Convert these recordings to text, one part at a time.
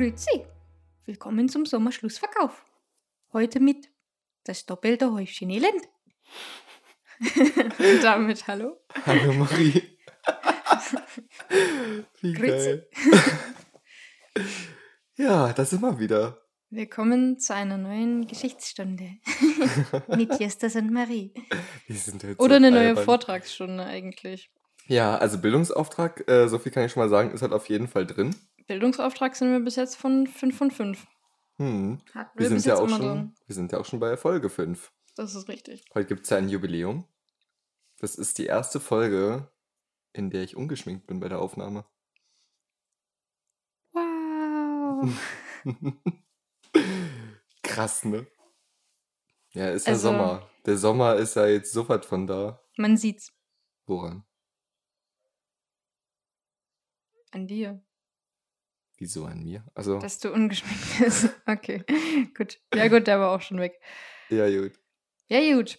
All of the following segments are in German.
Grüezi. Willkommen zum Sommerschlussverkauf. Heute mit das doppelte Häufchen Elend. Und damit hallo. Hallo Marie. Wie Grüezi. ja, da sind wir wieder. Willkommen zu einer neuen Geschichtsstunde mit Justus und Marie. Oder eine neue albern. Vortragsstunde eigentlich. Ja, also Bildungsauftrag, äh, so viel kann ich schon mal sagen, ist halt auf jeden Fall drin. Bildungsauftrag sind wir bis jetzt von 5 von 5. Hm. Hatten Wir, wir, sind ja auch schon, drin. wir sind ja auch schon bei Folge 5. Das ist richtig. Heute gibt es ja ein Jubiläum. Das ist die erste Folge, in der ich ungeschminkt bin bei der Aufnahme. Wow. Krass, ne? Ja, ist ja Also- Sommer. Der Sommer ist ja jetzt so weit von da. Man sieht's Woran? an dir, Wieso an mir? Also, dass du ungeschminkt bist. Okay, gut. Ja gut, der war auch schon weg. ja, gut. Ja gut,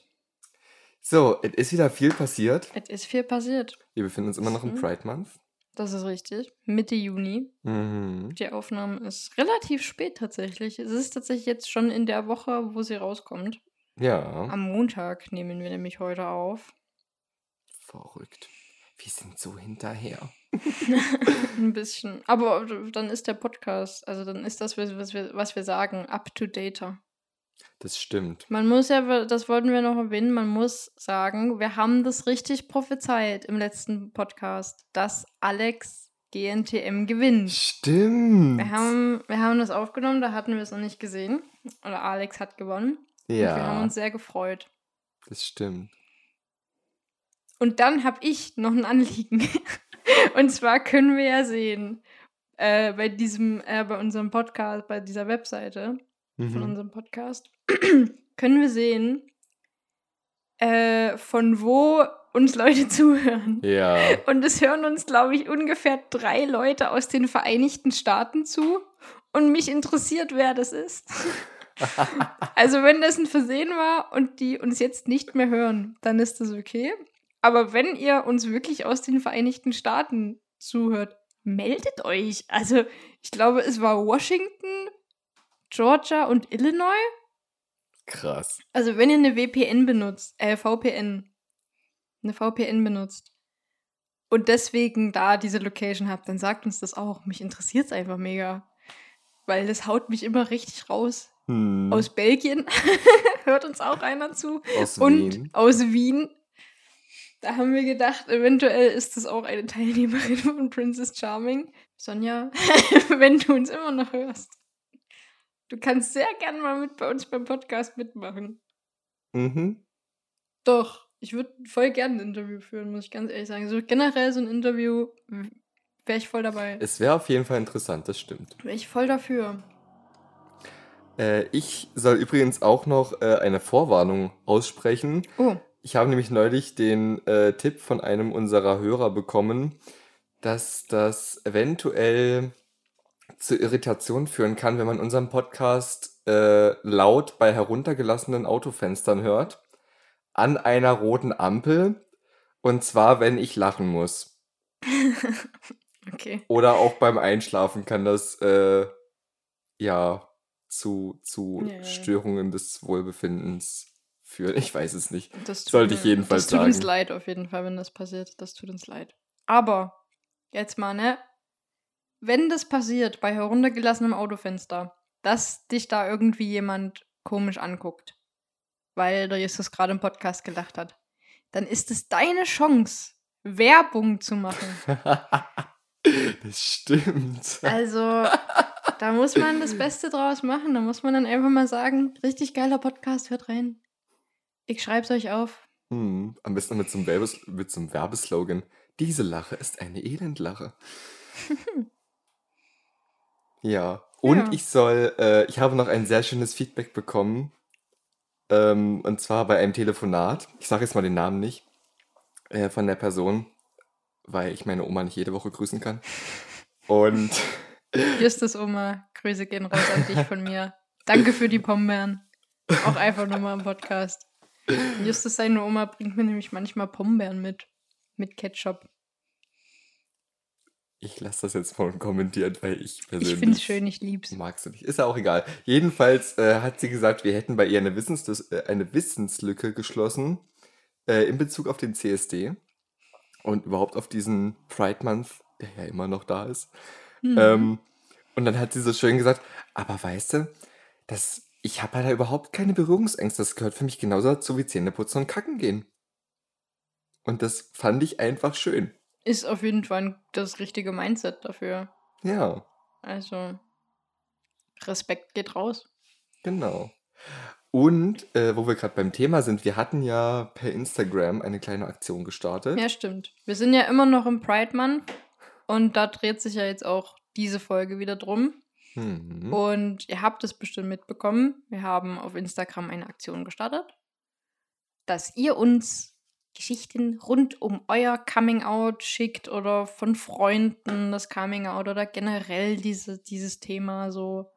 So, es ist wieder viel passiert. es ist viel passiert. Wir befinden uns immer noch im Mhm. Pride Month. Das ist richtig. Mitte Juni. Mhm. Die Aufnahme ist relativ spät tatsächlich. Es ist tatsächlich jetzt schon in der Woche, wo sie rauskommt. Ja, Am Montag nehmen wir nämlich heute auf. verrückt. Wir sind so hinterher. Ein bisschen. Aber dann ist der Podcast, also dann ist das, was wir, was wir sagen, up to date. Das stimmt. Man muss ja, das wollten wir noch erwähnen, man muss sagen, wir haben das richtig prophezeit im letzten Podcast, dass Alex GNTM gewinnt. Stimmt. Wir haben, wir haben das aufgenommen, da hatten wir es noch nicht gesehen. Oder Alex hat gewonnen. Und wir haben ja, uns sehr gefreut. das stimmt. Und dann habe ich noch ein Anliegen. Und zwar können wir ja sehen, äh, bei diesem, äh, bei unserem Podcast, bei dieser Webseite von Mhm. unserem Podcast, können wir sehen, äh, von wo uns Leute zuhören. Ja, Und es hören uns, glaube ich, ungefähr drei Leute aus den Vereinigten Staaten zu. Und mich interessiert, wer das ist. also, wenn das ein Versehen war und die uns jetzt nicht mehr hören, dann ist das okay. Aber wenn ihr uns wirklich aus den Vereinigten Staaten zuhört, meldet euch. Also, ich glaube, es war Washington, Georgia und Illinois. krass. Also, wenn ihr eine VPN benutzt, äh, VPN, eine VPN benutzt und deswegen da diese Location habt, dann sagt uns das auch. Mich interessiert es einfach mega. Weil das haut mich immer richtig raus. Hm. Aus Belgien hört uns auch einer zu. Aus Und Wien. aus Wien. Da haben wir gedacht, eventuell ist das auch eine Teilnehmerin von Princess Charming. Sonja, wenn du uns immer noch hörst. Du kannst sehr gerne mal mit bei uns beim Podcast mitmachen. Mhm. Doch, ich würde voll gerne ein Interview führen, muss ich ganz ehrlich sagen. So generell so ein Interview wäre ich voll dabei. Es wäre auf jeden Fall interessant, das stimmt. Wäre ich voll dafür. Äh, ich soll übrigens auch noch äh, eine Vorwarnung aussprechen. Oh, Ich habe nämlich neulich den äh, Tipp von einem unserer Hörer bekommen, dass das eventuell zu Irritation führen kann, wenn man unseren Podcast äh, laut bei heruntergelassenen Autofenstern hört, an einer roten Ampel, und zwar, wenn ich lachen muss. okay. Oder auch beim Einschlafen kann das äh, ja zu, zu Ja. Störungen des Wohlbefindens führen. Ich weiß es nicht. Das tut Sollte ich jedenfalls Das tut uns sagen. leid auf jeden Fall, wenn das passiert. Das tut uns leid. Aber, jetzt mal, ne? Wenn das passiert bei heruntergelassenem Autofenster, dass dich da irgendwie jemand komisch anguckt, weil der Justus gerade im Podcast gelacht hat, dann ist es deine Chance, Werbung zu machen. das stimmt. Also, da muss man das Beste draus machen. Da muss man dann einfach mal sagen, richtig geiler Podcast, hört rein. Ich schreib's euch auf. Hm, am besten mit so, einem Werbes mit so einem Werbeslogan. Diese Lache ist eine Elendlache. ja. Und Ja. ich soll, äh, ich habe noch ein sehr schönes Feedback bekommen. Ähm, und zwar bei einem Telefonat. Ich sage jetzt mal den Namen nicht. Äh, von der Person, weil ich meine Oma nicht jede Woche grüßen kann. Und Justus Oma, Grüße gehen raus an dich von mir. Danke für die Pombeeren. Auch einfach nur mal im Podcast. Justus seine Oma bringt mir nämlich manchmal Pombeeren mit. Mit Ketchup. Ich lasse das jetzt mal unkommentiert, weil ich persönlich. Ich finde es schön, ich lieb's. Magst du nicht. Ist ja auch egal. Jedenfalls äh, hat sie gesagt, wir hätten bei ihr eine, Wissens äh, eine Wissenslücke geschlossen äh, in Bezug auf den CSD und überhaupt auf diesen Pride Month, der ja immer noch da ist. Mhm. Ähm, und dann hat sie so schön gesagt, aber weißt du, das, ich habe da überhaupt keine Berührungsängste. Das gehört für mich genauso dazu wie Zähneputzen und Kacken gehen. Und das fand ich einfach schön. Ist auf jeden Fall das richtige Mindset dafür. Ja, Also, Respekt geht raus. genau. Und äh, wo wir gerade beim Thema sind, wir hatten ja per Instagram eine kleine Aktion gestartet. Ja, stimmt. Wir sind ja immer noch im Pride Month und da dreht sich ja jetzt auch diese Folge wieder drum. Mhm. Und ihr habt es bestimmt mitbekommen. Wir haben auf Instagram eine Aktion gestartet, dass ihr uns Geschichten rund um euer Coming Out schickt oder von Freunden das Coming Out oder generell diese, dieses Thema so.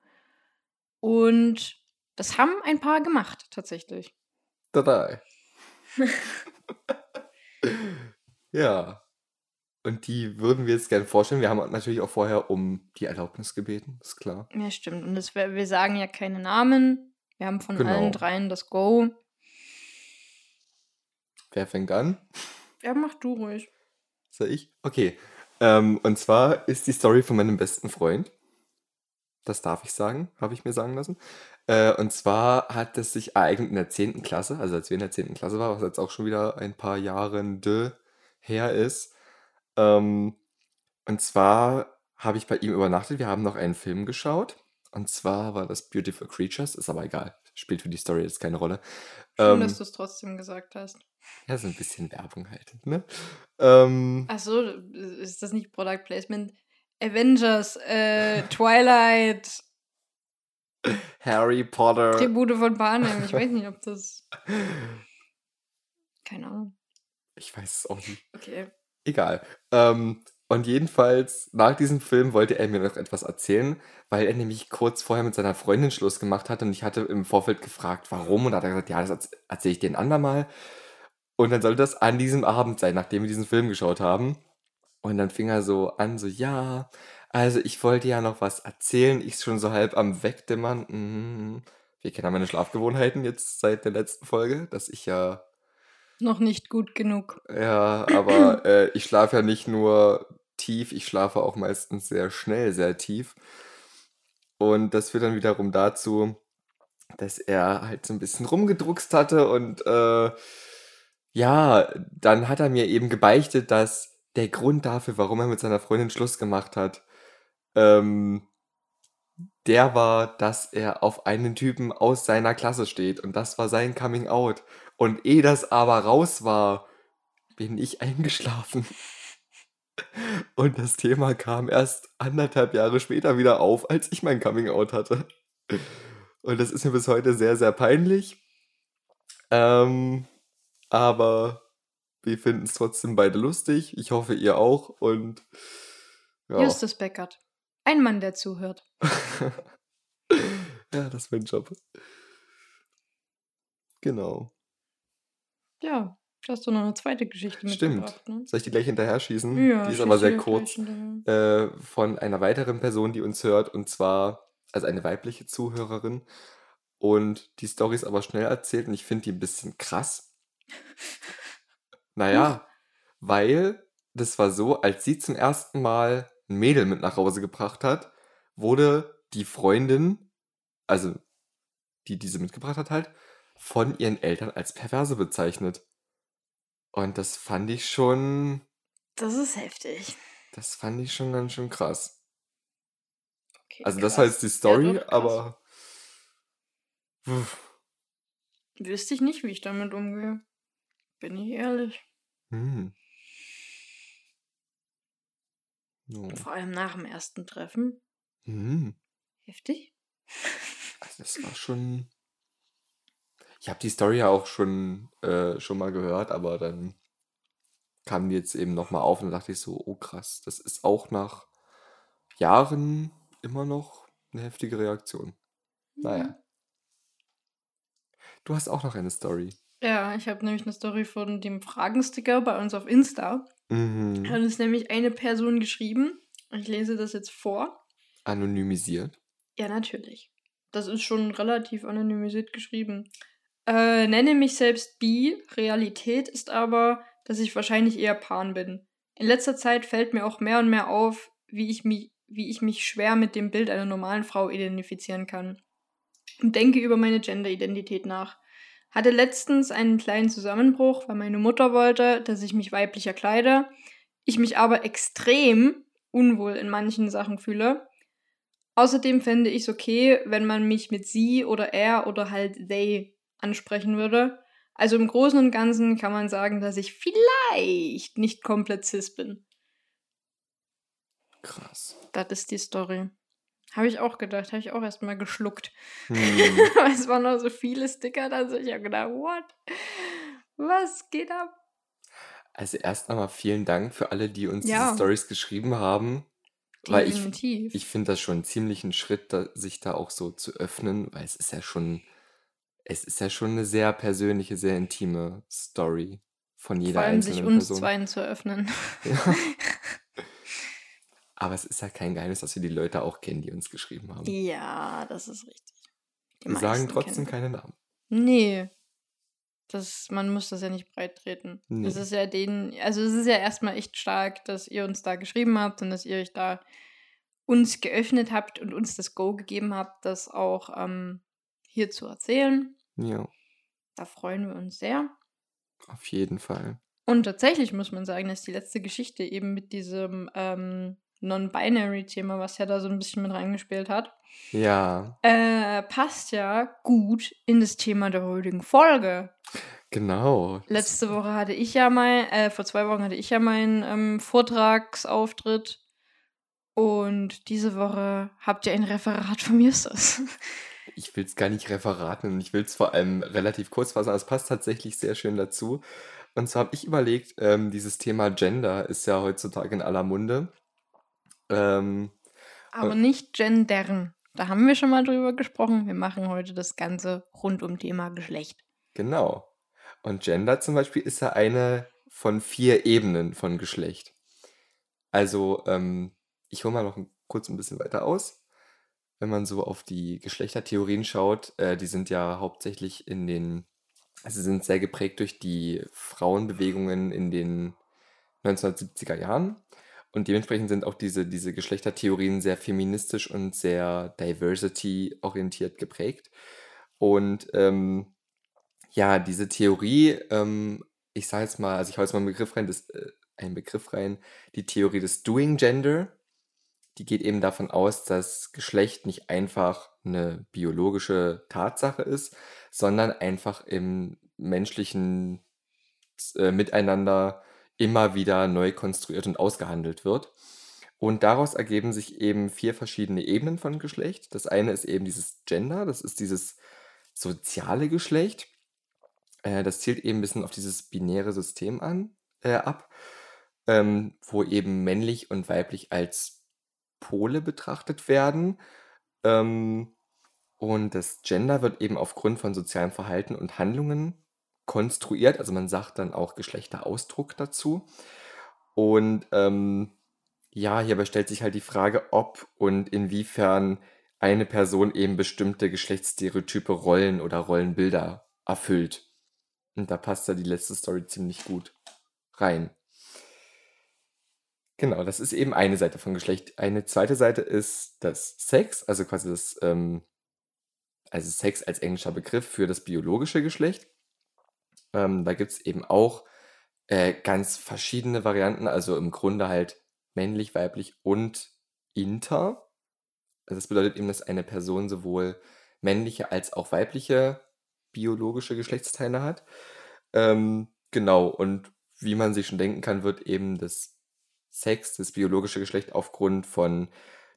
Und das haben ein paar gemacht, tatsächlich. Dabei. ja. Und die würden wir jetzt gerne vorstellen. Wir haben natürlich auch vorher um die Erlaubnis gebeten, ist klar. Ja, stimmt. Und das, wir sagen ja keine Namen. Wir haben von Genau. allen dreien das Go. Wer fängt an? Ja, mach du ruhig. Soll ich? Okay. Ähm, und zwar ist die Story von meinem besten Freund. Das darf ich sagen, habe ich mir sagen lassen. Äh, und zwar hat es sich ereignet in der 10. Klasse, also als wir in der 10. Klasse waren, was jetzt auch schon wieder ein paar Jahre her ist. Ähm, und zwar habe ich bei ihm übernachtet. Wir haben noch einen Film geschaut. Und zwar war das Beautiful Creatures, ist aber egal. Spielt für die Story jetzt keine Rolle. Schön, Ähm, dass du es trotzdem gesagt hast. ja, so ein bisschen Werbung halt. Ne? Ähm, Achso, ist das nicht Product Placement? Avengers, äh, Twilight, Harry Potter. Tribute von Panem. Ich weiß nicht, ob das. Keine Ahnung. Ich weiß es auch nicht. Okay. Egal. Ähm, und jedenfalls, nach diesem Film wollte er mir noch etwas erzählen, weil er nämlich kurz vorher mit seiner Freundin Schluss gemacht hat und ich hatte im Vorfeld gefragt, warum. Und da hat er gesagt, ja, das erzähle ich dir ein andermal. Und dann sollte das an diesem Abend sein, nachdem wir diesen Film geschaut haben. Und dann fing er so an, so, ja, also ich wollte ja noch was erzählen. Ich schon so halb am Wegdämmern. Mhm. Wir kennen ja meine Schlafgewohnheiten jetzt seit der letzten Folge, dass ich ja Noch nicht gut genug. ja, aber äh, ich schlafe ja nicht nur tief, ich schlafe auch meistens sehr schnell, sehr tief. Und das führt dann wiederum dazu, dass er halt so ein bisschen rumgedruckst hatte und äh, ja, dann hat er mir eben gebeichtet, dass der Grund dafür, warum er mit seiner Freundin Schluss gemacht hat, ähm, der war, dass er auf einen Typen aus seiner Klasse steht und das war sein Coming Out. Und ehe das aber raus war, bin ich eingeschlafen. Und das Thema kam erst anderthalb Jahre später wieder auf, als ich mein Coming Out hatte. Und das ist mir bis heute sehr, sehr peinlich. Ähm, aber wir finden es trotzdem beide lustig. Ich hoffe, ihr auch. Und ja, Justus Beckert. Ein Mann, der zuhört. ja das ist mein Job. Genau. Ja, du hast du noch eine zweite Geschichte Stimmt. mitgebracht, ne? Soll ich die gleich hinterher schießen? Ja, die ist aber sehr kurz. äh, von einer weiteren Person, die uns hört, und zwar, also eine weibliche Zuhörerin. Und die Story ist aber schnell erzählt und ich finde die ein bisschen krass. Naja, weil das war so, als sie zum ersten Mal ein Mädel mit nach Hause gebracht hat, wurde die Freundin, also die diese mitgebracht hat halt, von ihren Eltern als Perverse bezeichnet. Und das fand ich schon, Das ist heftig. das fand ich schon ganz schön krass. Okay, Also das krass. heißt die Story, doch, krass. aber Uff. Wüsste ich nicht, wie ich damit umgehe. Bin ich ehrlich. Hm. No. Vor allem nach dem ersten Treffen. Hm. Heftig. Also das war schon. Ich habe die Story ja auch schon, äh, schon mal gehört, aber dann kam die jetzt eben nochmal auf und da dachte ich so, oh krass, das ist auch nach Jahren immer noch eine heftige Reaktion. Naja. Du hast auch noch eine Story. Ja, ich habe nämlich eine Story von dem Fragensticker bei uns auf Insta. Mhm. Hat uns nämlich eine Person geschrieben Ich lese das jetzt vor. Anonymisiert? Ja, natürlich. Das ist schon relativ anonymisiert geschrieben. Äh, nenne mich selbst bi. Realität ist aber, dass ich wahrscheinlich eher Pan bin. In letzter Zeit fällt mir auch mehr und mehr auf, wie ich mich, wie ich mich schwer mit dem Bild einer normalen Frau identifizieren kann. Und denke über meine Gender-Identität nach. Hatte letztens einen kleinen Zusammenbruch, weil meine Mutter wollte, dass ich mich weiblicher kleide, ich mich aber extrem unwohl in manchen Sachen fühle. Außerdem fände ich es okay, wenn man mich mit sie oder er oder halt they ansprechen würde. Also im Großen und Ganzen kann man sagen, dass ich vielleicht nicht komplett cis bin. Krass. Das ist die Story. Habe ich auch gedacht, habe ich auch erstmal geschluckt. Hm. es waren noch so viele Sticker, da ich habe gedacht, what? Was geht ab? Also erst einmal vielen Dank für alle, die uns Ja. diese Stories geschrieben haben. Weil ich, Definitiv. ich finde das schon einen ziemlichen Schritt, da, sich da auch so zu öffnen, weil es ist ja schon, es ist ja schon eine sehr persönliche, sehr intime Story von jeder Vor allem sich einzelnen uns Person. zweien zu öffnen. Ja. Aber es ist ja kein Geheimnis, dass wir die Leute auch kennen, die uns geschrieben haben. ja, das ist richtig. Die wir sagen trotzdem kennen- keine Namen. Nee. Das, man muss das ja nicht breit treten. Nee. Es ist ja denen, also es ist ja erstmal echt stark, dass ihr uns da geschrieben habt und dass ihr euch da uns geöffnet habt und uns das Go gegeben habt, das auch ähm, hier zu erzählen. Ja, Da freuen wir uns sehr. auf jeden Fall. Und tatsächlich muss man sagen, dass die letzte Geschichte eben mit diesem ähm, Non-Binary-Thema, was ja da so ein bisschen mit reingespielt hat, Ja, äh, passt ja gut in das Thema der heutigen Folge. genau. Letzte Woche hatte ich ja mal, äh, vor zwei Wochen hatte ich ja meinen ähm, Vortragsauftritt. Und diese Woche habt ihr ein Referat von Justus. Ich will es gar nicht referaten und ich will es vor allem relativ kurz fassen, aber es passt tatsächlich sehr schön dazu. Und zwar habe ich überlegt, ähm, dieses Thema Gender ist ja heutzutage in aller Munde. Ähm, Aber nicht gendern. Da haben wir schon mal drüber gesprochen. Wir machen heute das Ganze rund um Thema Geschlecht. genau. Und Gender zum Beispiel ist ja eine von vier Ebenen von Geschlecht. Also, ähm, ich hole mal noch ein, kurz ein bisschen weiter aus. Wenn man so auf die Geschlechtertheorien schaut, äh, die sind ja hauptsächlich in den, also sind sehr geprägt durch die Frauenbewegungen in den 1970er Jahren. Und dementsprechend sind auch diese, diese Geschlechtertheorien sehr feministisch und sehr diversity-orientiert geprägt. Und ähm, ja, diese Theorie, ähm, ich sage jetzt mal, also ich hau jetzt mal einen Begriff rein, das, äh, einen Begriff rein, die Theorie des Doing Gender, die geht eben davon aus, dass Geschlecht nicht einfach eine biologische Tatsache ist, sondern einfach im menschlichen äh, Miteinander immer wieder neu konstruiert und ausgehandelt wird. Und daraus ergeben sich eben vier verschiedene Ebenen von Geschlecht. Das eine ist eben dieses Gender, das ist dieses soziale Geschlecht. Äh, das zielt eben ein bisschen auf dieses binäre System an, äh, ab, ähm, wo eben männlich und weiblich als Pole betrachtet werden. Ähm, und das Gender wird eben aufgrund von sozialem Verhalten und Handlungen konstruiert. Also man sagt dann auch Geschlechterausdruck dazu. Und ähm, ja, hierbei stellt sich halt die Frage, ob und inwiefern eine Person eben bestimmte Geschlechtsstereotype Rollen oder Rollenbilder erfüllt. Und da passt da die letzte Story ziemlich gut rein. Genau, das ist eben eine Seite von Geschlecht. Eine zweite Seite ist das Sex, also quasi das, ähm, also Sex als englischer Begriff für das biologische Geschlecht. Ähm, da gibt es eben auch äh, ganz verschiedene Varianten, also im Grunde halt männlich, weiblich und inter. Also das bedeutet eben, dass eine Person sowohl männliche als auch weibliche biologische Geschlechtsteile hat. Ähm, genau, und wie man sich schon denken kann, wird eben das Sex, das biologische Geschlecht aufgrund von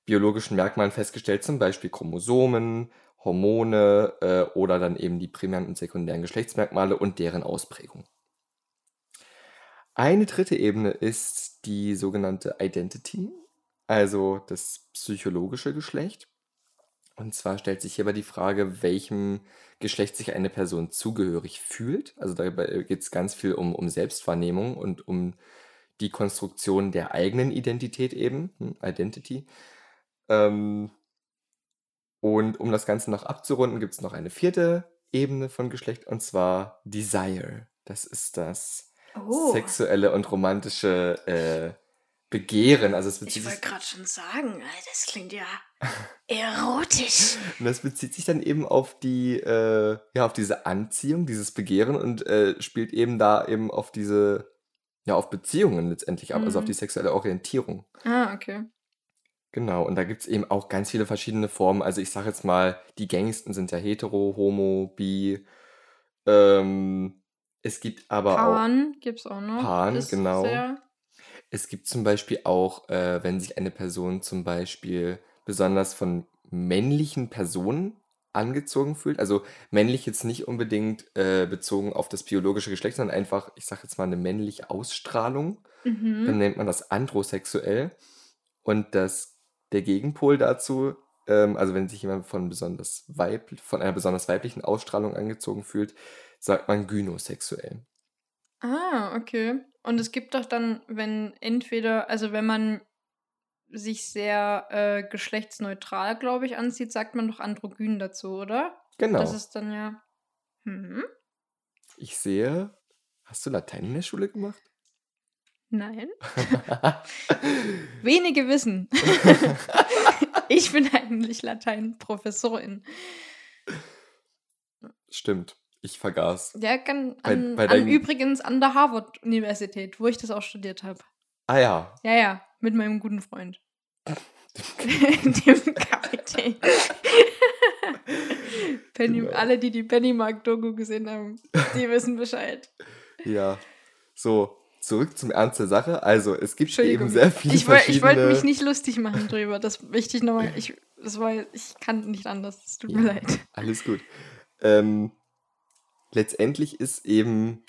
biologischen Merkmalen festgestellt, zum Beispiel Chromosomen, Hormone äh, oder dann eben die primären und sekundären Geschlechtsmerkmale und deren Ausprägung. Eine dritte Ebene ist die sogenannte Identity, also das psychologische Geschlecht. Und zwar stellt sich hierbei die Frage, welchem Geschlecht sich eine Person zugehörig fühlt. Also dabei geht es ganz viel um, um Selbstwahrnehmung und um die Konstruktion der eigenen Identität eben, hm, Identity. Ähm, und um das Ganze noch abzurunden, gibt es noch eine vierte Ebene von Geschlecht und zwar Desire. Das ist das Oh. sexuelle und romantische äh, Begehren. Also es Ich wollte gerade schon sagen, das klingt ja erotisch. und das bezieht sich dann eben auf die, äh, ja, auf diese Anziehung, dieses Begehren und äh, spielt eben da eben auf diese, ja, auf Beziehungen letztendlich ab, also auf Mhm. die sexuelle Orientierung. Ah, okay. Genau, und da gibt es eben auch ganz viele verschiedene Formen. Also ich sage jetzt mal, die gängigsten sind ja hetero, homo, bi. Ähm, es gibt aber auch, Pan gibt's auch noch. Pan, ist genau. Sehr, es gibt zum Beispiel auch, äh, wenn sich eine Person zum Beispiel besonders von männlichen Personen angezogen fühlt. Also männlich jetzt nicht unbedingt äh, bezogen auf das biologische Geschlecht, sondern einfach, ich sage jetzt mal, eine männliche Ausstrahlung. Dann mhm. nennt man das androsexuell. Und das, der Gegenpol dazu, ähm, also wenn sich jemand von, besonders weib, von einer besonders weiblichen Ausstrahlung angezogen fühlt, sagt man gynosexuell. Ah, okay. Und es gibt doch dann, wenn entweder, also wenn man sich sehr äh, geschlechtsneutral, glaube ich, anzieht, sagt man doch androgyn dazu, oder? Genau. Das ist dann ja. Hm? ich sehe, hast du Latein in der Schule gemacht? Nein. Wenige wissen. ich bin eigentlich Latein-Professorin. Stimmt, ich vergaß. Ja, kann an, bei an übrigens an der Harvard-Universität, wo ich das auch studiert habe. Ah ja, Ja, ja, mit meinem guten Freund. Dem Kapitän. Penny, Genau. Alle, die die Pennymark-Doku gesehen haben, die wissen Bescheid. ja. So, zurück zum Ernst der Sache. Also, es gibt eben sehr viele Ich, woll- ich wollte verschiedene... mich nicht lustig machen drüber. Das möchte ich nochmal. Ich, das war, ich kann nicht anders. Es tut mir Ja. leid. Alles gut. Ähm, letztendlich ist eben,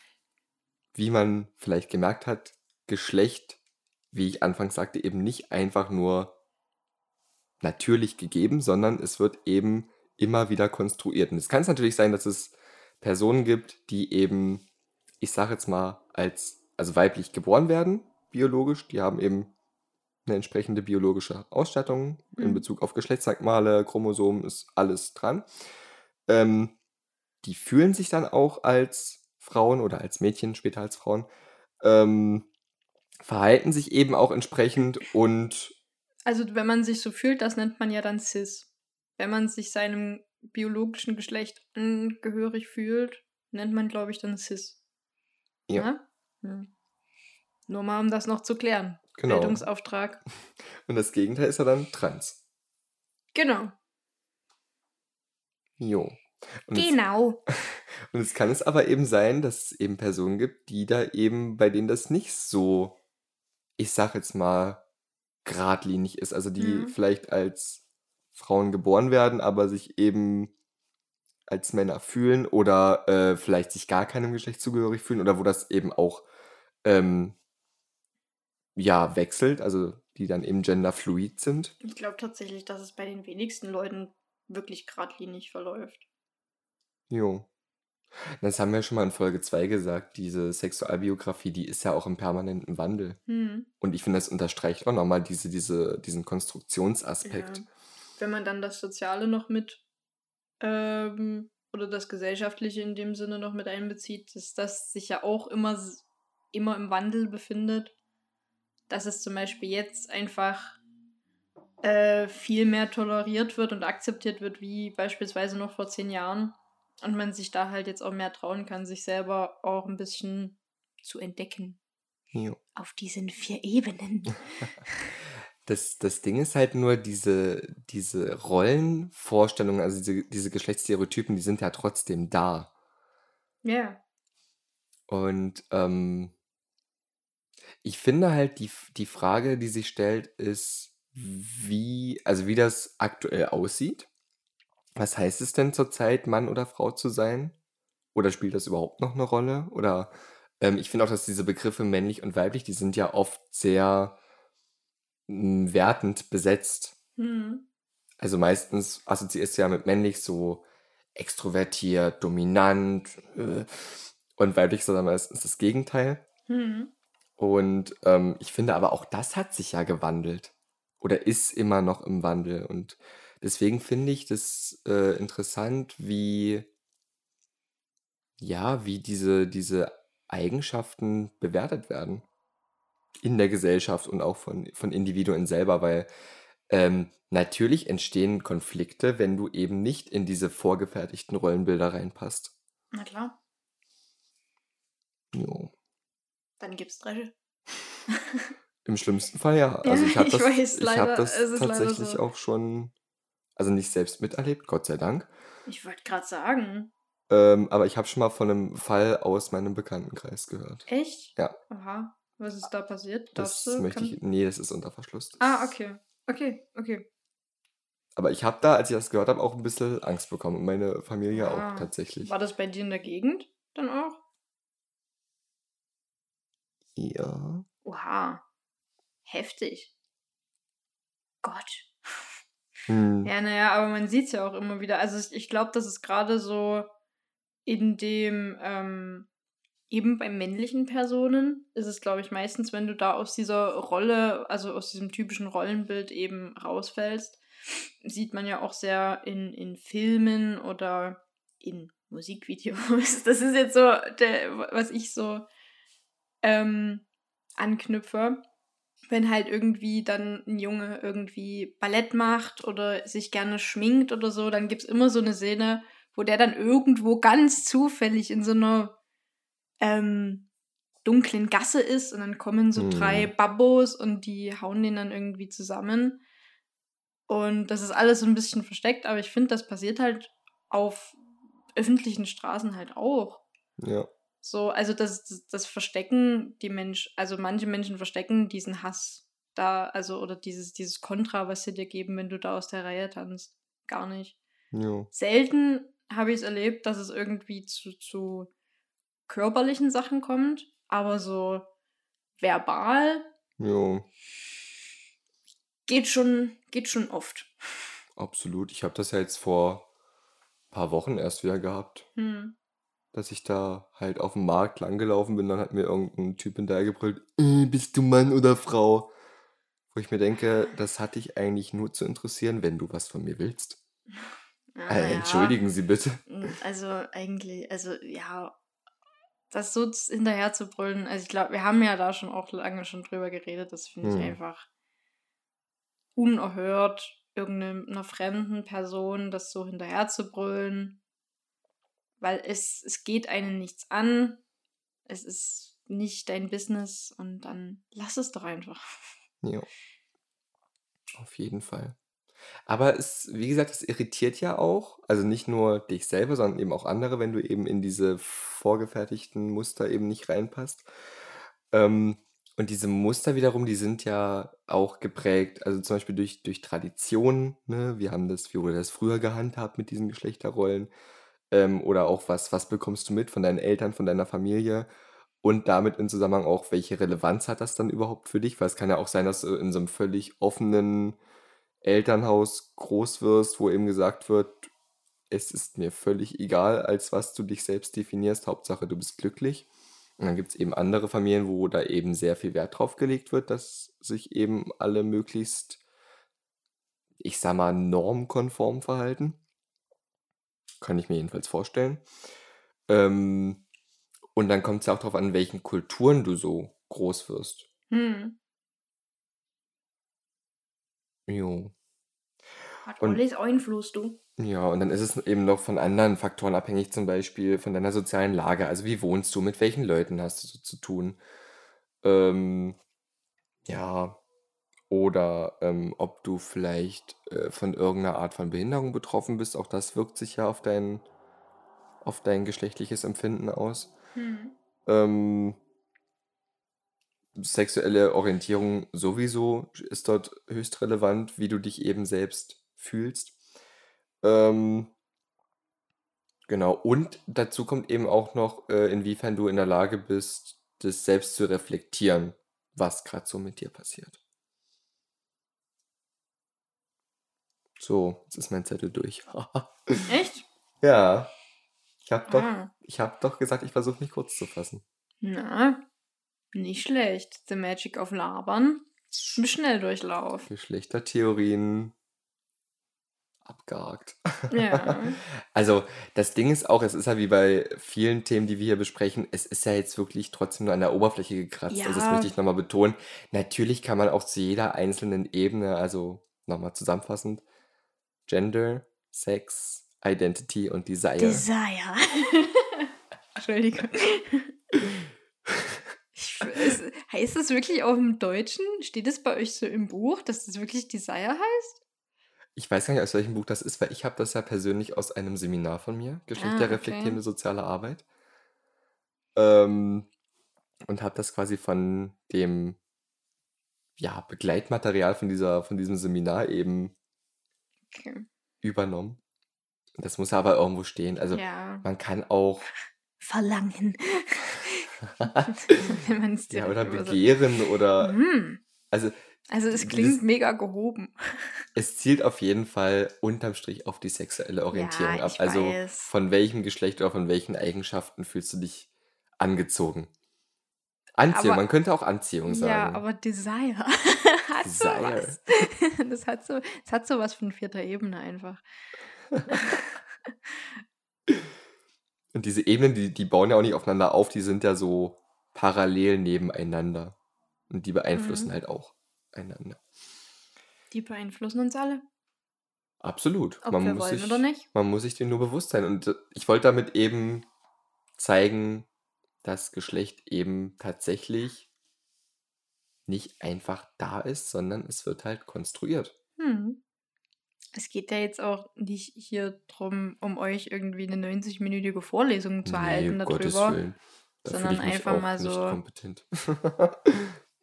wie man vielleicht gemerkt hat, Geschlecht, wie ich anfangs sagte, eben nicht einfach nur natürlich gegeben, sondern es wird eben immer wieder konstruiert. Und es kann es natürlich sein, dass es Personen gibt, die eben, ich sage jetzt mal, als also weiblich geboren werden, biologisch, die haben eben eine entsprechende biologische Ausstattung in Mhm. Bezug auf Geschlechtsmerkmale, Chromosomen, ist alles dran. Ähm, die fühlen sich dann auch als Frauen oder als Mädchen, später als Frauen, ähm, verhalten sich eben auch entsprechend und Also, wenn man sich so fühlt, das nennt man ja dann cis. Wenn man sich seinem biologischen Geschlecht angehörig fühlt, nennt man, glaube ich, dann cis. ja, Ne? Hm. Nur mal, um das noch zu klären. genau. Bildungsauftrag. Und das Gegenteil ist ja dann trans. Genau. Jo. Und es, Genau. und es kann es aber eben sein, dass es eben Personen gibt, die da eben, bei denen das nicht so, ich sag jetzt mal, geradlinig ist. Also die Mhm. vielleicht als Frauen geboren werden, aber sich eben als Männer fühlen oder äh, vielleicht sich gar keinem Geschlecht zugehörig fühlen oder wo das eben auch ähm, ja wechselt, also die dann eben genderfluid sind. Ich glaube tatsächlich, dass es bei den wenigsten Leuten wirklich geradlinig verläuft. Jo. Das haben wir schon mal in Folge 2 gesagt, diese Sexualbiografie, die ist ja auch im permanenten Wandel. Hm. Und ich finde, das unterstreicht auch nochmal diese, diese, diesen Konstruktionsaspekt. Ja. Wenn man dann das Soziale noch mit ähm, oder das Gesellschaftliche in dem Sinne noch mit einbezieht, dass das sich ja auch immer, immer im Wandel befindet. Dass es zum Beispiel jetzt einfach äh, viel mehr toleriert wird und akzeptiert wird, wie beispielsweise noch vor zehn Jahren. Und man sich da halt jetzt auch mehr trauen kann, sich selber auch ein bisschen zu entdecken. Jo. Auf diesen vier Ebenen. Das, das Ding ist halt nur, diese, diese Rollenvorstellungen, also diese, diese Geschlechtsstereotypen, die sind ja trotzdem da. Ja. Und ähm, ich finde halt, die, die Frage, die sich stellt, ist, wie, also wie das aktuell aussieht. Was heißt es denn zurzeit, Mann oder Frau zu sein? Oder spielt das überhaupt noch eine Rolle? Oder ähm, ich finde auch, dass diese Begriffe männlich und weiblich, die sind ja oft sehr mh, wertend besetzt. Hm. Also meistens assoziierst du ja mit männlich so extrovertiert, dominant äh, und weiblich ist dann meistens das Gegenteil. Hm. Und ähm, ich finde aber auch das hat sich ja gewandelt oder ist immer noch im Wandel. Und deswegen finde ich das äh, interessant, wie, ja, wie diese, diese Eigenschaften bewertet werden in der Gesellschaft und auch von, von Individuen selber, weil ähm, natürlich entstehen Konflikte, wenn du eben nicht in diese vorgefertigten Rollenbilder reinpasst. Na klar. Jo. Dann gibt's Dresche. Im schlimmsten Fall ja. Also ich habe ich das, ich habe leider, das es ist leider tatsächlich so. auch schon, also nicht selbst miterlebt, Gott sei Dank. Ich wollte gerade sagen. Ähm, aber ich habe schon mal von einem Fall aus meinem Bekanntenkreis gehört. Echt? Ja. Aha. Was ist da passiert? Das Darfst du? möchte Kann- ich. Nee, das ist unter Verschluss. Ah, okay. Okay, okay. Aber ich habe da, als ich das gehört habe, auch ein bisschen Angst bekommen. Und meine Familie Ah. auch tatsächlich. War das bei dir in der Gegend dann auch? Ja. Oha. Heftig. Gott. Hm. Ja, naja, aber man sieht es ja auch immer wieder. Also ich, glaube, das ist gerade so in dem, ähm, eben bei männlichen Personen ist es, glaube ich, meistens, wenn du da aus dieser Rolle, also aus diesem typischen Rollenbild eben rausfällst, sieht man ja auch sehr in, in Filmen oder in Musikvideos. Das ist jetzt so, der, was ich so ähm, anknüpfe wenn halt irgendwie dann ein Junge irgendwie Ballett macht oder sich gerne schminkt oder so, dann gibt es immer so eine Szene, wo der dann irgendwo ganz zufällig in so einer ähm, dunklen Gasse ist und dann kommen so Mhm. drei Babos und die hauen den dann irgendwie zusammen. Und das ist alles so ein bisschen versteckt, aber ich finde, das passiert halt auf öffentlichen Straßen halt auch. Ja. So, also das, das, das Verstecken, die Mensch, also manche Menschen verstecken diesen Hass da, also oder dieses, dieses Kontra, was sie dir geben, wenn du da aus der Reihe tanzt. Gar nicht. Jo. Selten habe ich es erlebt, dass es irgendwie zu, zu körperlichen Sachen kommt, aber so verbal Jo. geht schon, geht schon oft. Absolut. Ich habe das ja jetzt vor ein paar Wochen erst wieder gehabt. Hm. Dass ich da halt auf dem Markt langgelaufen bin, dann hat mir irgendein Typ hinterhergebrüllt, äh, bist du Mann oder Frau? Wo ich mir denke, das hat dich eigentlich nur zu interessieren, wenn du was von mir willst. Ja, Äh, ja. entschuldigen Sie bitte. Also eigentlich, also ja, das so hinterher zu brüllen, also ich glaube, wir haben ja da schon auch lange schon drüber geredet, das finde Hm. ich einfach unerhört, irgendeiner fremden Person das so hinterher zu brüllen, weil es, es geht einen nichts an, es ist nicht dein Business und dann lass es doch einfach. Ja. Auf jeden Fall. Aber es, wie gesagt, es irritiert ja auch, also nicht nur dich selber, sondern eben auch andere, wenn du eben in diese vorgefertigten Muster eben nicht reinpasst. Ähm, und diese Muster wiederum, die sind ja auch geprägt, also zum Beispiel durch, durch Traditionen, ne? Wir haben das, wie wurde das früher gehandhabt mit diesen Geschlechterrollen? Ähm, oder auch was, was bekommst du mit von deinen Eltern, von deiner Familie? Und damit im Zusammenhang auch, welche Relevanz hat das dann überhaupt für dich? Weil es kann ja auch sein, dass du in so einem völlig offenen Elternhaus groß wirst, wo eben gesagt wird, es ist mir völlig egal, als was du dich selbst definierst, Hauptsache du bist glücklich. Und dann gibt es eben andere Familien, wo da eben sehr viel Wert drauf gelegt wird, dass sich eben alle möglichst, ich sag mal, normkonform verhalten. Kann ich mir jedenfalls vorstellen. Ähm, und dann kommt es ja auch darauf an, in welchen Kulturen du so groß wirst. Hm. Jo. Hat Und- alles Einfluss, du. Ja, und dann ist es eben noch von anderen Faktoren abhängig, zum Beispiel von deiner sozialen Lage. Also wie wohnst du, mit welchen Leuten hast du so zu tun? Ähm, ja, oder ähm, ob du vielleicht äh, von irgendeiner Art von Behinderung betroffen bist. Auch das wirkt sich ja auf dein, auf dein geschlechtliches Empfinden aus. Hm. Ähm, sexuelle Orientierung sowieso ist dort höchst relevant, wie du dich eben selbst fühlst. Ähm, genau, und dazu kommt eben auch noch, äh, inwiefern du in der Lage bist, das selbst zu reflektieren, was gerade so mit dir passiert. So, jetzt ist mein Zettel durch. Echt? ja, ich habe doch, Ah. ich hab doch gesagt, ich versuche mich kurz zu fassen. Na, Nicht schlecht. The Magic of Labern. Im Schnelldurchlauf. Geschlechtertheorien abgehakt. Ja. Also das Ding ist auch, es ist ja wie bei vielen Themen, die wir hier besprechen, es ist ja jetzt wirklich trotzdem nur an der Oberfläche gekratzt. Also das Ja. möchte ich nochmal betonen. Natürlich kann man auch zu jeder einzelnen Ebene, also nochmal zusammenfassend, Gender, Sex, Identity und Desire. Desire. Entschuldigung. Ich, es, heißt das wirklich auch im Deutschen? Steht es bei euch so im Buch, dass das wirklich Desire heißt? Ich weiß gar nicht, aus welchem Buch das ist, weil ich habe das ja persönlich aus einem Seminar von mir, Geschlechterreflektierende okay. soziale Arbeit. Ähm, und habe das quasi von dem ja, Begleitmaterial von, dieser, von diesem Seminar eben Okay. übernommen. Das muss aber irgendwo stehen. Also ja. man kann auch, Verlangen. Wenn man es ja, oder begehren oder, Mhm. also Also es Dieses- klingt mega gehoben. es zielt auf jeden Fall unterm Strich auf die sexuelle Orientierung Ja, ab. Also weiß. von welchem Geschlecht oder von welchen Eigenschaften fühlst du dich angezogen? Anziehung, Aber- man könnte auch Anziehung sagen. Ja, aber Desire Desire. sowas. Das hat so, das hat sowas von vierter Ebene einfach. Und diese Ebenen, die, die bauen ja auch nicht aufeinander auf, die sind ja so parallel nebeneinander. Und die beeinflussen Mhm. halt auch einander. Die beeinflussen uns alle, Absolut. ob man, wir muss wollen sich, oder nicht. man muss sich dem nur bewusst sein. Und äh, ich wollte damit eben zeigen, dass Geschlecht eben tatsächlich nicht einfach da ist, sondern es wird halt konstruiert. Hm. Es geht ja jetzt auch nicht hier drum, um euch irgendwie eine 90-minütige Vorlesung zu halten um Gottes darüber. Willen. Da sondern einfach mal so- kompetent.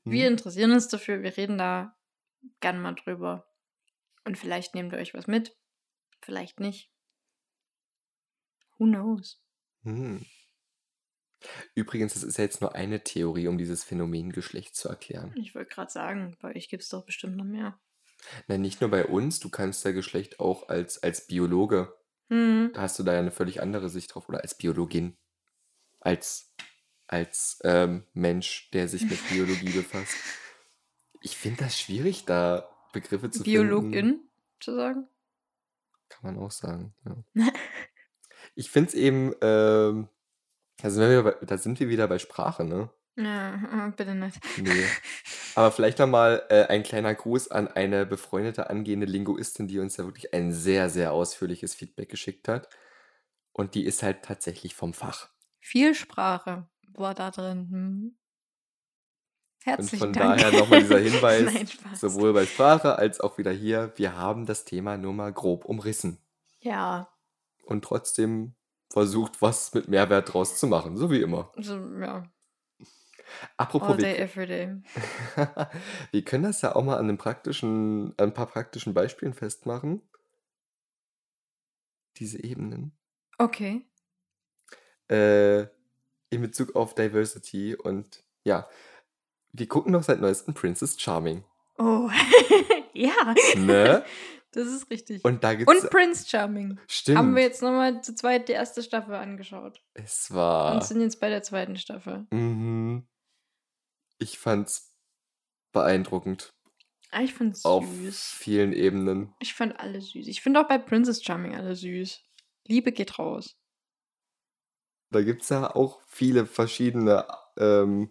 Wir Hm? interessieren uns dafür, wir reden da gern mal drüber. Und vielleicht nehmt ihr euch was mit, vielleicht nicht. Who knows? Hm. Übrigens, das ist ja jetzt nur eine Theorie, um dieses Phänomen Geschlecht zu erklären. Ich wollte gerade sagen, bei euch gibt es doch bestimmt noch mehr. Nein, nicht nur bei uns, du kannst ja Geschlecht auch als, als Biologe, Hm. da hast du da ja eine völlig andere Sicht drauf, oder als Biologin, als, als ähm, Mensch, der sich mit Biologie befasst. Ich finde das schwierig, da Begriffe zu finden. Biologin zu sagen? Kann man auch sagen, ja. Ich finde es eben, ähm, da, sind wir, bei, da sind wir wieder bei Sprache, ne? Ja, äh, bitte nicht. Nee. Aber vielleicht nochmal äh, ein kleiner Gruß an eine befreundete angehende Linguistin, die uns ja wirklich ein sehr, sehr ausführliches Feedback geschickt hat. Und die ist halt tatsächlich vom Fach. Viel Sprache war da drin. Hm. Und Herzlichen von Dank. daher nochmal dieser Hinweis, Nein, sowohl bei Sprache als auch wieder hier, wir haben das Thema nur mal grob umrissen. Ja, Und trotzdem versucht, was mit Mehrwert draus zu machen, so wie immer. so, ja. Apropos, All wir, day, every day. wir können das ja auch mal an, einem praktischen, an ein paar praktischen Beispielen festmachen. Diese Ebenen. Okay. Äh, in Bezug auf Diversity und ja, wir gucken doch seit neuestem Princess Charming. Oh, ja. Ne? Das ist richtig. Und da gibt's. Und Prince Charming. stimmt. Haben wir jetzt nochmal zu zweit die erste Staffel angeschaut. es war. Und sind jetzt bei der zweiten Staffel. Mhm. Ich fand's beeindruckend Ah, ich fand's auf süß. vielen Ebenen. Ich fand alle süß. Ich finde auch bei Princess Charming alle süß. Liebe geht raus. Da gibt's ja auch viele verschiedene ähm,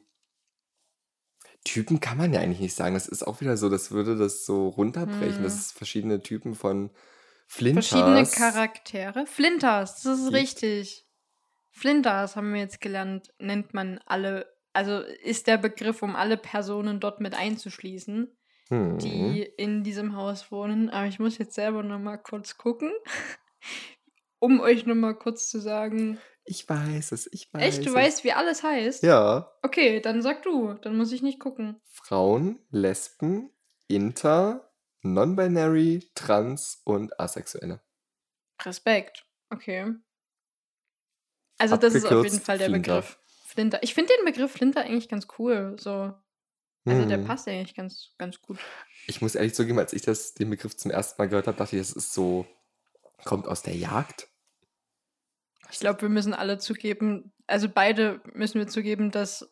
Typen, kann man ja eigentlich nicht sagen. Das ist auch wieder so, das würde das so runterbrechen. Hm. Das ist verschiedene Typen von Flinters. Verschiedene Charaktere. Flinters, das ist Gibt. richtig. Flinters haben wir jetzt gelernt, nennt man alle, also ist der Begriff, um alle Personen dort mit einzuschließen, Hm. die in diesem Haus wohnen. Aber ich muss jetzt selber nochmal kurz gucken, um euch nochmal kurz zu sagen. Ich weiß es, ich weiß Echt, du es. weißt, wie alles heißt? Ja. Okay, dann sag du, dann muss ich nicht gucken. Frauen, Lesben, Inter, Non-Binary, Trans und Asexuelle. Respekt. Okay. Also das ist auf jeden Fall der Flinter. Begriff. Flinter. Ich finde den Begriff Flinter eigentlich ganz cool. So. Also der Hm. passt eigentlich ganz, ganz gut. Ich muss ehrlich zugeben, als ich das, den Begriff zum ersten Mal gehört habe, dachte ich, das ist so, kommt aus der Jagd. Ich glaube, wir müssen alle zugeben, also beide müssen wir zugeben, dass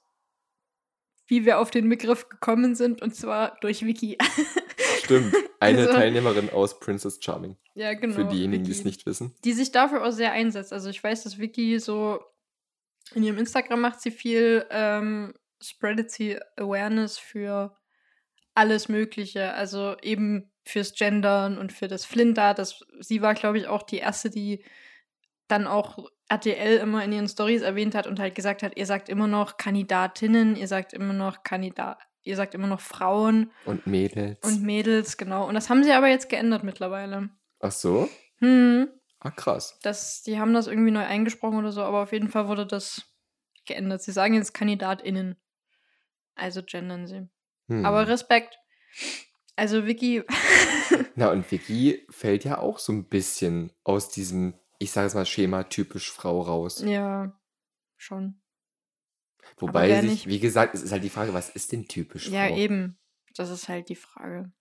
wie wir auf den Begriff gekommen sind, und zwar durch Wiki. Stimmt. Eine Also- Teilnehmerin aus Princess Charming. ja, genau. Für diejenigen, die es nicht wissen. Die sich dafür auch sehr einsetzt. Also ich weiß, dass Vicky so in ihrem Instagram macht sie viel, ähm, spreadet sie Awareness für alles Mögliche. Also eben fürs Gendern und für das Flinter. Das, sie war, glaube ich, auch die erste, die dann auch RTL immer in ihren Stories erwähnt hat und halt gesagt hat, ihr sagt immer noch Kandidatinnen, ihr sagt immer noch Kandidat, ihr sagt immer noch Frauen Und Mädels. und Mädels, genau. Und das haben sie aber jetzt geändert mittlerweile. Ach so? Hm, Ah, krass. das, die haben das irgendwie neu eingesprochen oder so, aber auf jeden Fall wurde das geändert. Sie sagen jetzt KandidatInnen. Also gendern sie. Hm. Aber Respekt. Also Vicky, Na, und Vicky fällt ja auch so ein bisschen aus diesem, ich sage es mal, Schema typisch Frau raus. ja, schon. Wobei sich, nicht- wie gesagt, es ist halt die Frage, was ist denn typisch Ja, Frau? eben. Das ist halt die Frage.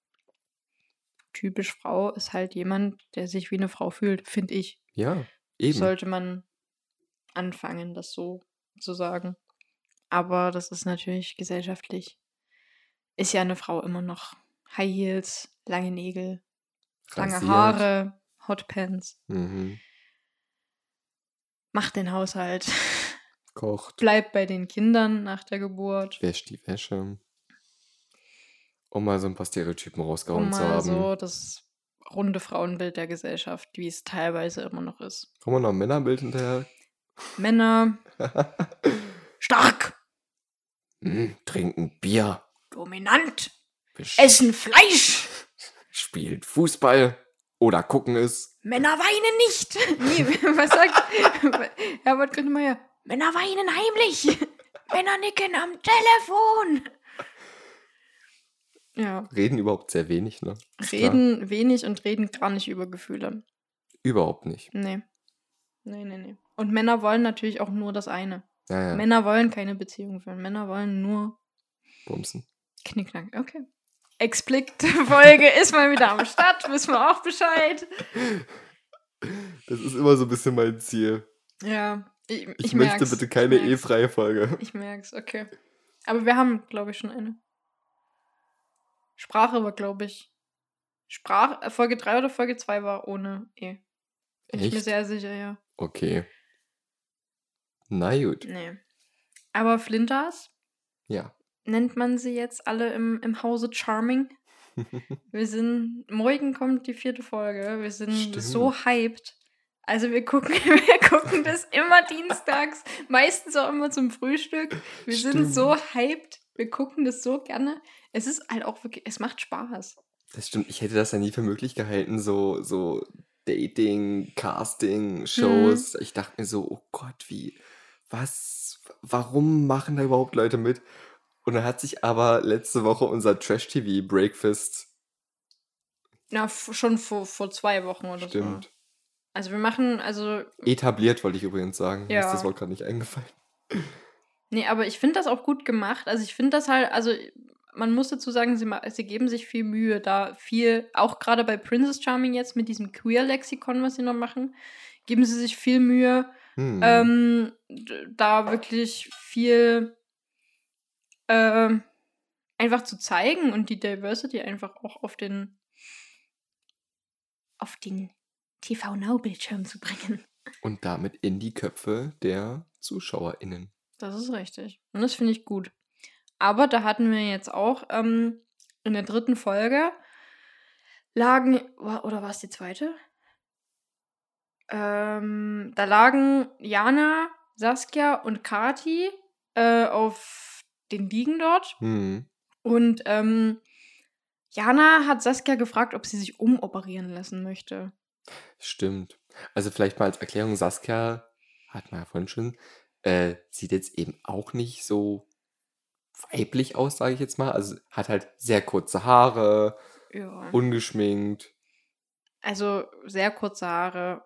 Typisch Frau ist halt jemand, der sich wie eine Frau fühlt, finde ich. Ja, eben. Sollte man anfangen, das so zu sagen. Aber das ist natürlich gesellschaftlich. Ist ja eine Frau immer noch High Heels, lange Nägel, lange Rasiert. Haare, Hotpants, Mhm. Macht den Haushalt, Kocht, bleibt bei den Kindern nach der Geburt, wäscht die Wäsche. Um mal so ein paar Stereotypen rausgehauen um zu haben. so das runde Frauenbild der Gesellschaft, wie es teilweise immer noch ist. Kommen wir noch ein Männerbild hinterher? Männer, stark, Hm, trinken Bier, dominant, besch- essen Fleisch, spielt Fußball oder gucken es. Männer weinen nicht. Nee, was sagt Herbert Grönemeyer? Männer weinen heimlich. Männer nicken am Telefon. Ja, Reden überhaupt sehr wenig, ne? Ist klar. reden wenig und reden gar nicht über Gefühle. Überhaupt nicht. Nee. Nee, nee, nee. Und Männer wollen natürlich auch nur das eine. Naja, Männer wollen keine Beziehung führen. Männer wollen nur bumsen. Knickknack. Okay. Explicit-Folge ist mal wieder am Start. Wissen wir auch Bescheid. Das ist immer so ein bisschen mein Ziel. Ja, ich, ich, Ich, möchte bitte keine. E-freie Folge. Ich merk's, okay. Aber wir haben, glaube ich, schon eine. Sprache war, glaube ich. Sprach, äh, Folge 3 oder Folge 2 war ohne E. Bin ich mir Echt? sehr sicher, ja. Okay. Na gut. Nee. Aber Flinters Ja. Nennt man sie jetzt alle im, im Hause Charming. Wir sind, morgen kommt die vierte Folge. Wir sind Stimmt. so hyped. Also wir gucken, wir gucken das immer dienstags, meistens auch immer zum Frühstück. Wir sind Stimmt. so hyped. Wir gucken das so gerne. Es ist halt auch wirklich, es macht Spaß. Das stimmt, ich hätte das ja nie für möglich gehalten, so, so Dating, Casting, Shows. Ich dachte mir so, oh Gott, wie, was, warum machen da überhaupt Leute mit? Und dann hat sich aber letzte Woche unser Trash-TV Breakfast, Na, schon vor, vor zwei Wochen oder so. stimmt, Also wir machen, also, etabliert, wollte ich übrigens sagen. Mir Ja. ist das Wort gerade nicht eingefallen. nee, aber ich finde das auch gut gemacht. Also ich finde das halt, also man muss dazu sagen, sie, sie geben sich viel Mühe, da viel, auch gerade bei Princess Charming jetzt mit diesem Queer-Lexikon, was sie noch machen, geben sie sich viel Mühe, Hm. ähm, da wirklich viel ähm, einfach zu zeigen und die Diversity einfach auch auf den auf den TV Now Bildschirm zu bringen. Und damit in die Köpfe der ZuschauerInnen. Das ist richtig. Und das finde ich gut. Aber da hatten wir jetzt auch ähm, in der dritten Folge lagen, oder war es die zweite? Ähm, da lagen Jana, Saskia und Kati äh, auf den Liegen dort. Hm. Und ähm, Jana hat Saskia gefragt, ob sie sich umoperieren lassen möchte. Stimmt. Also vielleicht mal als Erklärung, Saskia, hat man ja vorhin schon, äh, sieht jetzt eben auch nicht so weiblich aus, sage ich jetzt mal. Also hat halt sehr kurze Haare, Ja. ungeschminkt. Also sehr kurze Haare.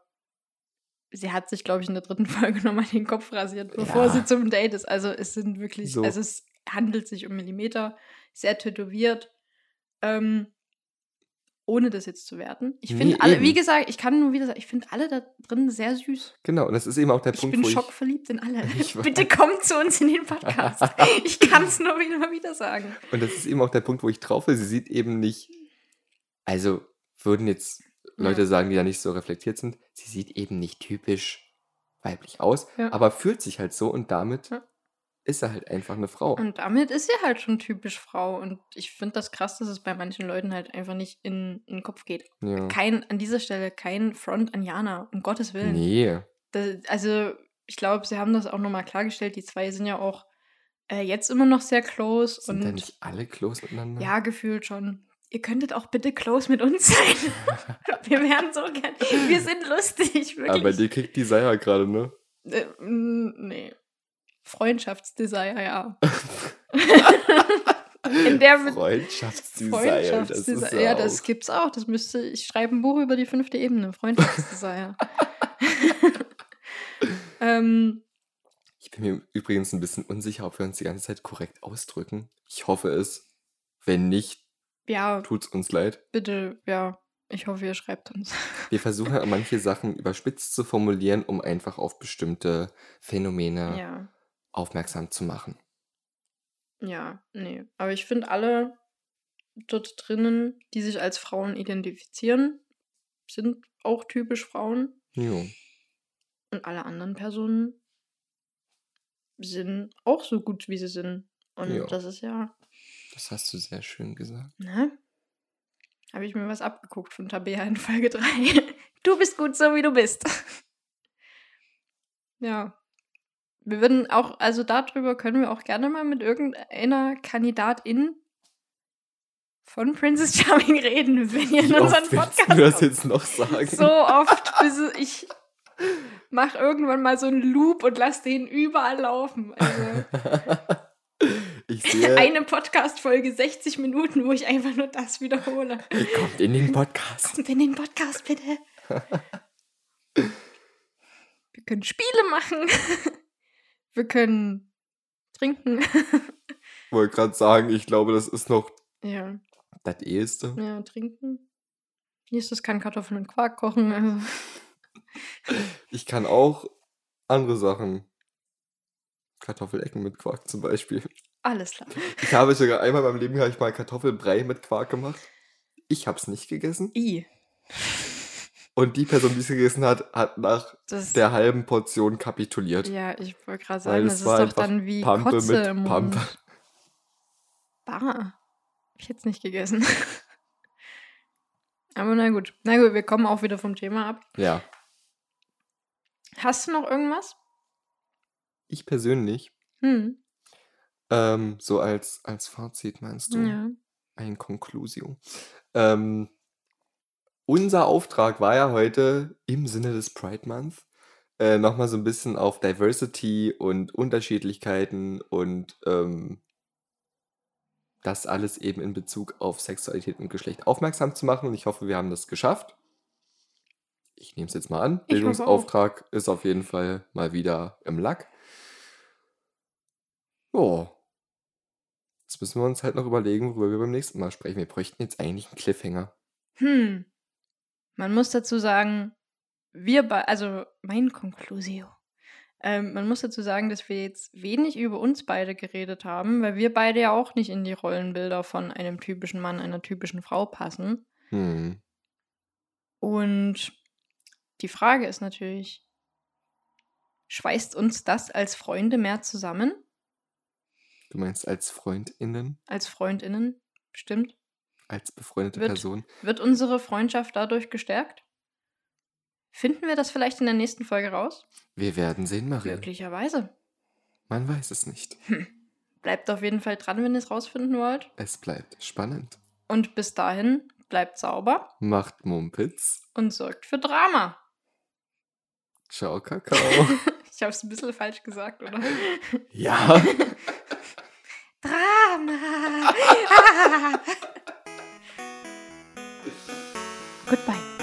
Sie hat sich, glaube ich, in der dritten Folge nochmal den Kopf rasiert, bevor Ja. sie zum Date ist. Also es sind wirklich, So. also es handelt sich um Millimeter, sehr tätowiert. Ähm, ohne das jetzt zu werten. Ich Nee, finde alle, eben. wie gesagt, ich kann nur wieder sagen, ich finde alle da drin sehr süß. Genau, und das ist eben auch der Ich Punkt, bin wo ich. schockverliebt in alle. Ich. Bitte kommt zu uns in den Podcast. ich kann es nur wieder, wieder sagen. Und das ist eben auch der Punkt, wo ich drauf will. Sie sieht eben nicht. Also würden jetzt Leute Ja. sagen, die da nicht so reflektiert sind, sie sieht eben nicht typisch weiblich aus, Ja. aber fühlt sich halt so und damit Ja. Ist er halt einfach eine Frau. Und damit ist sie halt schon typisch Frau. Und ich finde das krass, dass es bei manchen Leuten halt einfach nicht in, in den Kopf geht. ja. Kein, an dieser Stelle kein Front an Jana, um Gottes Willen. Nee. Das, also, ich glaube, sie haben das auch nochmal klargestellt. Die zwei sind ja auch äh, jetzt immer noch sehr close. Sind und nicht alle close miteinander? ja, gefühlt schon. Ihr könntet auch bitte close mit uns sein. Wir wären so gern. Wir sind lustig, wirklich. Aber dir kriegt die Seier gerade, ne? Äh, nee. Freundschaftsdesire, ja. In der mit Freundschaftsdesign. Das ist Freundschaftsdesire. ja, das gibt's auch. Das müsste, ich schreibe ein Buch über die fünfte Ebene. Freundschaftsdesire. ähm, Ich bin mir übrigens ein bisschen unsicher, ob wir uns die ganze Zeit korrekt ausdrücken. Ich hoffe es. Wenn nicht, ja, tut's uns leid. bitte, ja. Ich hoffe, ihr schreibt uns. Wir versuchen manche Sachen überspitzt zu formulieren, um einfach auf bestimmte Phänomene Ja, aufmerksam zu machen. ja, nee. Aber ich finde alle dort drinnen, die sich als Frauen identifizieren, sind auch typisch Frauen. Jo. Und alle anderen Personen sind auch so gut, wie sie sind. Und Ja. das ist ja, Das hast du sehr schön gesagt. ne? Habe ich mir was abgeguckt von Tabea in Folge 3. Du bist gut so, wie du bist. Ja. Wir würden auch, also darüber können wir auch gerne mal mit irgendeiner Kandidatin von Princess Charming reden, wenn ihr in Wie unseren oft willst Podcast du das jetzt noch sagen? So oft, bis ich mach irgendwann mal so einen Loop und lass den überall laufen. Also eine Podcast-Folge, 60 Minuten, wo ich einfach nur das wiederhole. kommt in den Podcast. Kommt in den Podcast, bitte. Wir können Spiele machen. Wir können trinken. Ich wollte gerade sagen, ich glaube, das ist noch Ja, das Eheste. ja, trinken. Nächstes kann Kartoffeln und Quark kochen. Also. Ich kann auch andere Sachen. Kartoffelecken mit Quark zum Beispiel. Alles klar. Ich habe sogar einmal in meinem Leben habe ich mal Kartoffelbrei mit Quark gemacht. Ich habe es nicht gegessen. I. Und die Person, die es gegessen hat, hat nach Das, der halben Portion kapituliert. ja, ich wollte gerade sagen, es das ist war doch dann wie Pampe Kotze mit im Pampe. Bah. Hab ich jetzt nicht gegessen. Aber na gut. Na gut, wir kommen auch wieder vom Thema ab. Ja, Hast du noch irgendwas? ich persönlich, Hm. ähm, so als, als Fazit meinst du? Ja. Ein Conclusio. Ähm, unser Auftrag war ja heute im Sinne des Pride Month äh, nochmal so ein bisschen auf Diversity und Unterschiedlichkeiten und ähm, das alles eben in Bezug auf Sexualität und Geschlecht aufmerksam zu machen. Und ich hoffe, wir haben das geschafft. Ich nehme es jetzt mal an. Ich. Bildungsauftrag ist auf jeden Fall mal wieder im Lack. Jo. Jetzt müssen wir uns halt noch überlegen, worüber wir beim nächsten Mal sprechen. Wir bräuchten jetzt eigentlich einen Cliffhanger. Hm. Man muss dazu sagen, wir bei, also mein Conclusio. Ähm, man muss dazu sagen, dass wir jetzt wenig über uns beide geredet haben, weil wir beide ja auch nicht in die Rollenbilder von einem typischen Mann, einer typischen Frau passen. Hm. Und die Frage ist natürlich, schweißt uns das als Freunde mehr zusammen? Du meinst als FreundInnen, Als Freundinnen? Bestimmt. Als befreundete Wird- Person? Wird unsere Freundschaft dadurch gestärkt? Finden wir das vielleicht in der nächsten Folge raus? Wir werden sehen, Marie. Möglicherweise. Man weiß es nicht. Bleibt auf jeden Fall dran, wenn ihr es rausfinden wollt. Es bleibt spannend. Und bis dahin bleibt sauber Macht Mumpitz. und sorgt für Drama. Ciao, Kakao. Ich habe es ein bisschen falsch gesagt, oder? ja. Drama. Goodbye.